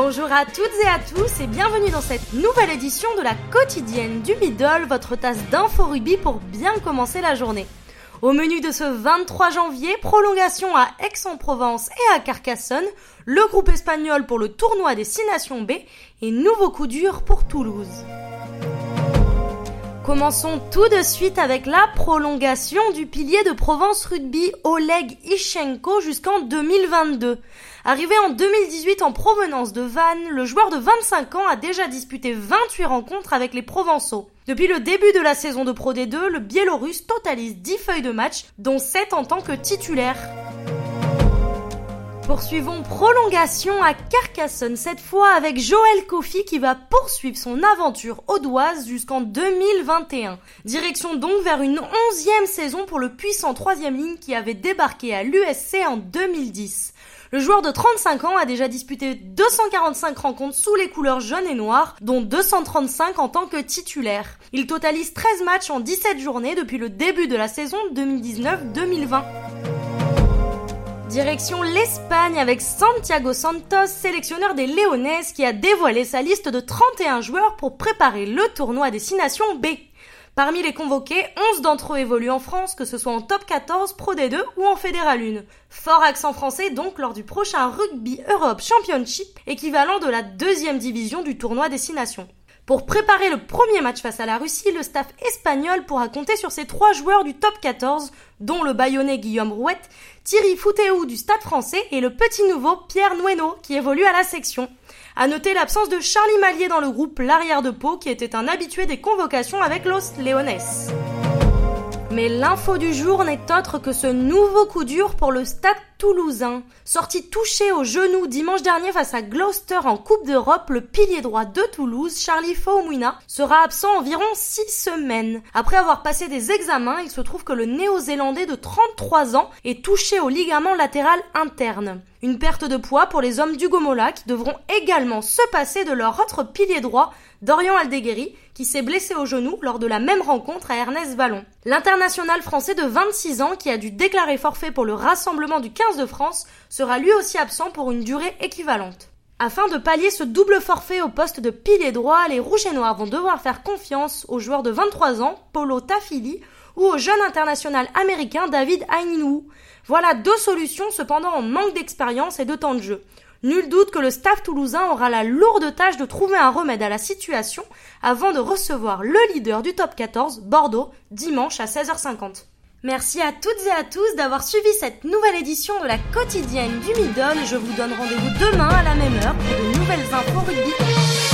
Bonjour à toutes et à tous et bienvenue dans cette nouvelle édition de la quotidienne du Middle, votre tasse d'info rugby pour bien commencer la journée. Au menu de ce 23 janvier, prolongation à Aix-en-Provence et à Carcassonne, le groupe espagnol pour le tournoi des 6 Nations B et nouveau coup dur pour Toulouse. Commençons tout de suite avec la prolongation du pilier de Provence Rugby Oleg Ishenko jusqu'en 2022. Arrivé en 2018 en provenance de Vannes, le joueur de 25 ans a déjà disputé 28 rencontres avec les Provençaux. Depuis le début de la saison de Pro D2, le Biélorusse totalise 10 feuilles de match, dont 7 en tant que titulaire. Poursuivons prolongation à Carcassonne, cette fois avec Joël Kofi qui va poursuivre son aventure audoise jusqu'en 2021. Direction donc vers une onzième saison pour le puissant troisième ligne qui avait débarqué à l'USC en 2010. Le joueur de 35 ans a déjà disputé 245 rencontres sous les couleurs jaunes et noires, dont 235 en tant que titulaire. Il totalise 13 matchs en 17 journées depuis le début de la saison 2019-2020. Direction l'Espagne avec Santiago Santos, sélectionneur des Leones qui a dévoilé sa liste de 31 joueurs pour préparer le tournoi des 6 nations B. Parmi les convoqués, 11 d'entre eux évoluent en France, que ce soit en top 14, Pro D2 ou en Fédéral 1. Fort accent français donc lors du prochain Rugby Europe Championship, équivalent de la deuxième division du tournoi des 6 nations. Pour préparer le premier match face à la Russie, le staff espagnol pourra compter sur ses trois joueurs du top 14, dont le baïonné Guillaume Rouette, Thierry Foutéou du Stade français et le petit nouveau Pierre Nueno qui évolue à la section. À noter l'absence de Charlie Mallier dans le groupe, l'arrière de Pau, qui était un habitué des convocations avec Los Leones. Mais l'info du jour n'est autre que ce nouveau coup dur pour le stade toulousain. Sorti touché au genou dimanche dernier face à Gloucester en Coupe d'Europe, le pilier droit de Toulouse, Charlie Faumuina, sera absent environ 6 semaines. Après avoir passé des examens, il se trouve que le néo-zélandais de 33 ans est touché au ligament latéral interne. Une perte de poids pour les hommes du Gomola qui devront également se passer de leur autre pilier droit, Dorian Aldeguerri, qui s'est blessé au genou lors de la même rencontre à Ernest Vallon. L'international français de 26 ans qui a dû déclarer forfait pour le rassemblement du 15 de France sera lui aussi absent pour une durée équivalente. Afin de pallier ce double forfait au poste de pilier droit, les Rouges et Noirs vont devoir faire confiance au joueur de 23 ans, Polo Tafili, ou au jeune international américain David Ainou. Voilà deux solutions cependant en manque d'expérience et de temps de jeu. Nul doute que le staff toulousain aura la lourde tâche de trouver un remède à la situation avant de recevoir le leader du top 14, Bordeaux, dimanche à 16h50. Merci à toutes et à tous d'avoir suivi cette nouvelle édition de la quotidienne du Middle. Je vous donne rendez-vous demain à la même heure pour de nouvelles infos rugby.